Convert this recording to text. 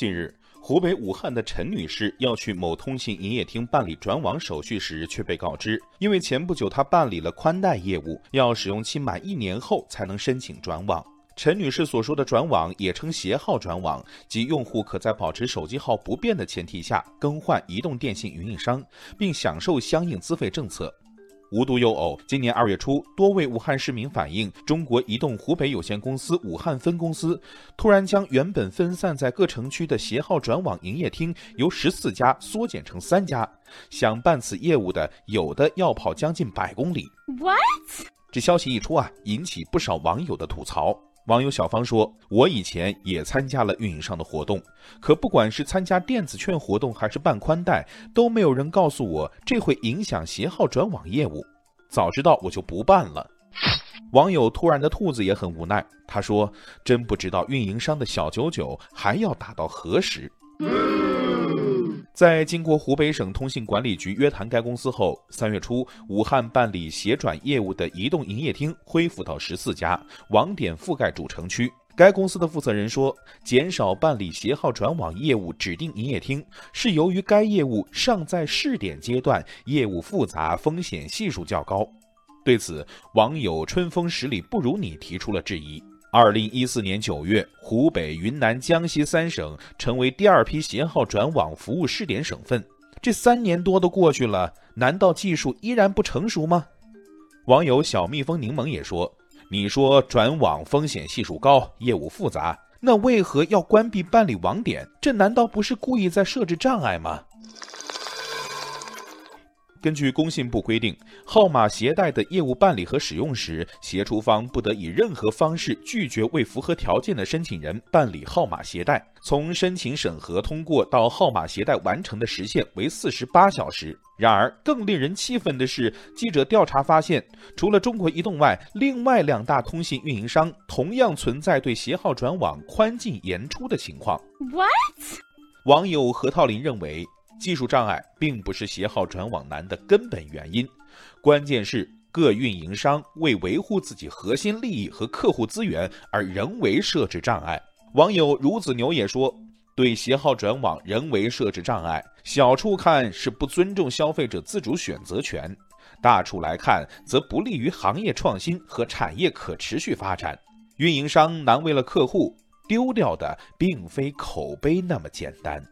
近日，湖北武汉的陈女士要去某通信营业厅办理转网手续时，却被告知，因为前不久她办理了宽带业务，要使用期满一年后才能申请转网。陈女士所说的转网也称携号转网，即用户可在保持手机号不变的前提下更换移动电信运营商，并享受相应资费政策。无独有偶，今年二月初，多位武汉市民反映，中国移动湖北有限公司武汉分公司突然将原本分散在各城区的携号转网营业厅由十四家缩减成三家，想办此业务的有的要跑将近百公里。What？这消息一出啊，引起不少网友的吐槽。网友小芳说：“我以前也参加了运营商的活动，可不管是参加电子券活动还是办宽带，都没有人告诉我这会影响携号转网业务。早知道我就不办了。”网友突然的兔子也很无奈，他说：“真不知道运营商的小九九还要打到何时。”在经过湖北省通信管理局约谈该公司后，三月初，武汉办理携转业务的移动营业厅恢复到十四家，网点覆盖主城区。该公司的负责人说，减少办理携号转网业务指定营业厅，是由于该业务尚在试点阶段，业务复杂，风险系数较高。对此，网友春风十里不如你提出了质疑。二零一四年九月，湖北、云南、江西三省成为第二批携号转网服务试点省份。这三年多都过去了，难道技术依然不成熟吗？网友小蜜蜂柠檬也说：“你说转网风险系数高，业务复杂，那为何要关闭办理网点？这难道不是故意在设置障碍吗？”根据工信部规定，号码携带的业务办理和使用时，携出方不得以任何方式拒绝未符合条件的申请人办理号码携带。从申请审核通过到号码携带完成的时限为四十八小时。然而，更令人气愤的是，记者调查发现，除了中国移动外，另外两大通信运营商同样存在对携号转网宽进严出的情况。What？网友何涛林认为。技术障碍并不是携号转网难的根本原因，关键是各运营商为维护自己核心利益和客户资源而人为设置障碍。网友孺子牛也说，对携号转网人为设置障碍，小处看是不尊重消费者自主选择权，大处来看则不利于行业创新和产业可持续发展。运营商难为了客户，丢掉的并非口碑那么简单。